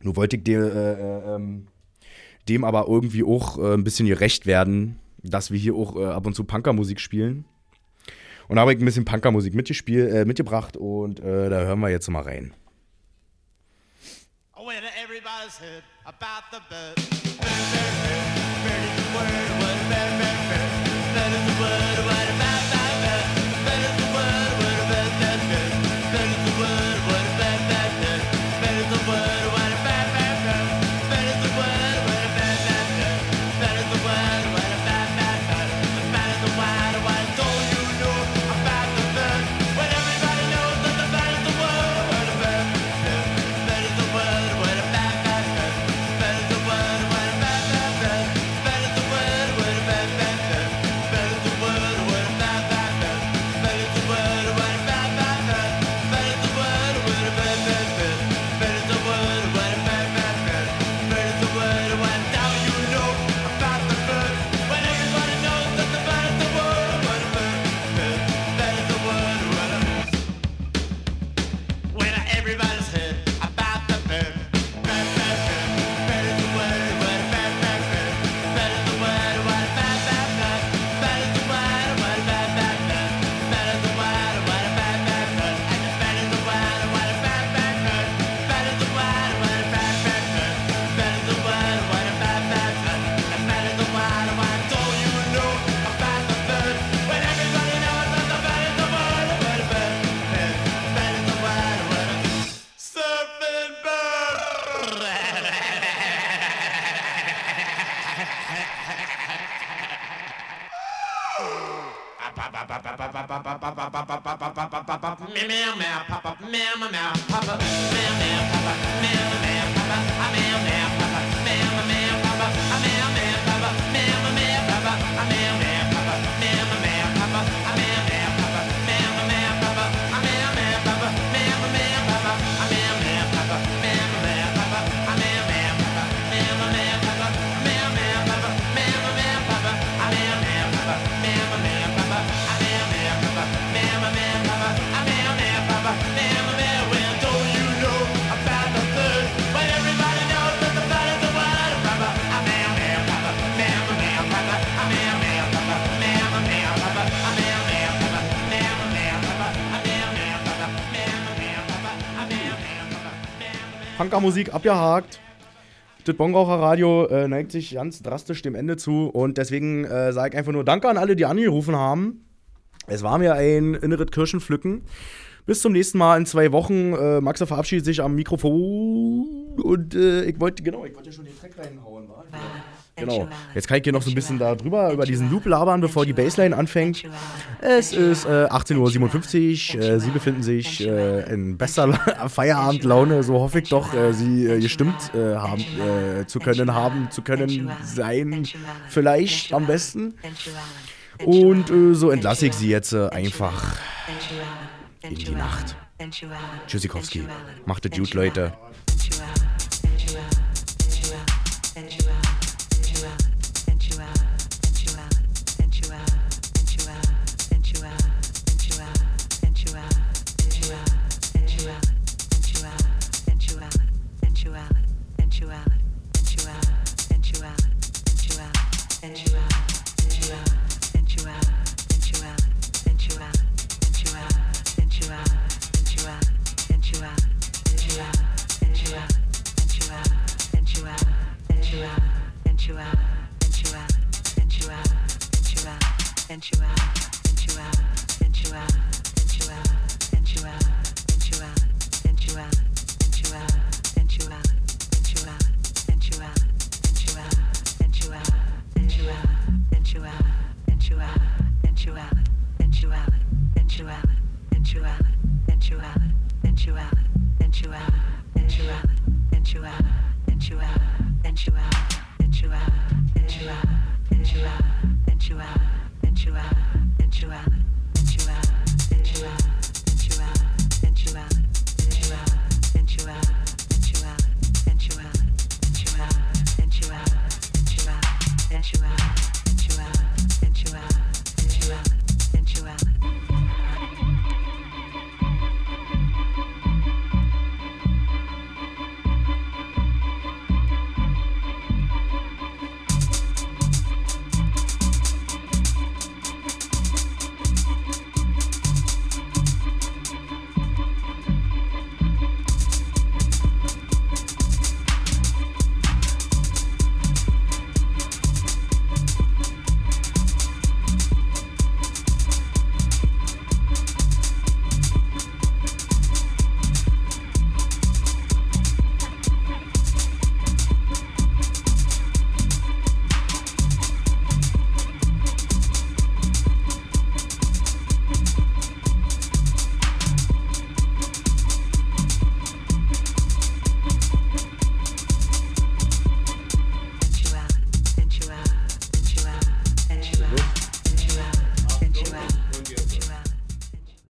Nur wollte ich dem, äh, äh, ähm, dem aber irgendwie auch äh, ein bisschen gerecht werden, dass wir hier auch äh, ab und zu Punkermusik spielen. Und da habe ich ein bisschen Punkermusik mitgespielt, mitgebracht und da hören wir jetzt mal rein. Oh, everybody's heard about the bird, meow meow pop up meow meow pop up meow meow Punkermusik abgehakt. Das Bongraucher Radio äh, neigt sich ganz drastisch dem Ende zu und deswegen äh, sage ich einfach nur Danke an alle, die angerufen haben. Es war mir ein inneres Kirschenpflücken. Bis zum nächsten Mal in zwei Wochen. Äh, Max verabschiedet sich am Mikrofon. Und äh, ich wollte, genau, ich wollte ja schon den Track reinhauen, wa? Genau. Jetzt kann ich hier noch so ein bisschen da drüber über diesen Loop labern, bevor die Bassline anfängt. Es ist äh, 18.57 Uhr. Äh, Sie befinden sich äh, in bester La- Feierabendlaune. So hoffe ich doch, äh, Sie äh, gestimmt äh, haben, zu können, haben zu können, sein. Vielleicht am besten. Und so entlasse ich Sie jetzt einfach in die Nacht. Tschüssikowski. Macht es gut, Leute. sensuality, sensuality, sensuality, sensuality, sensuality.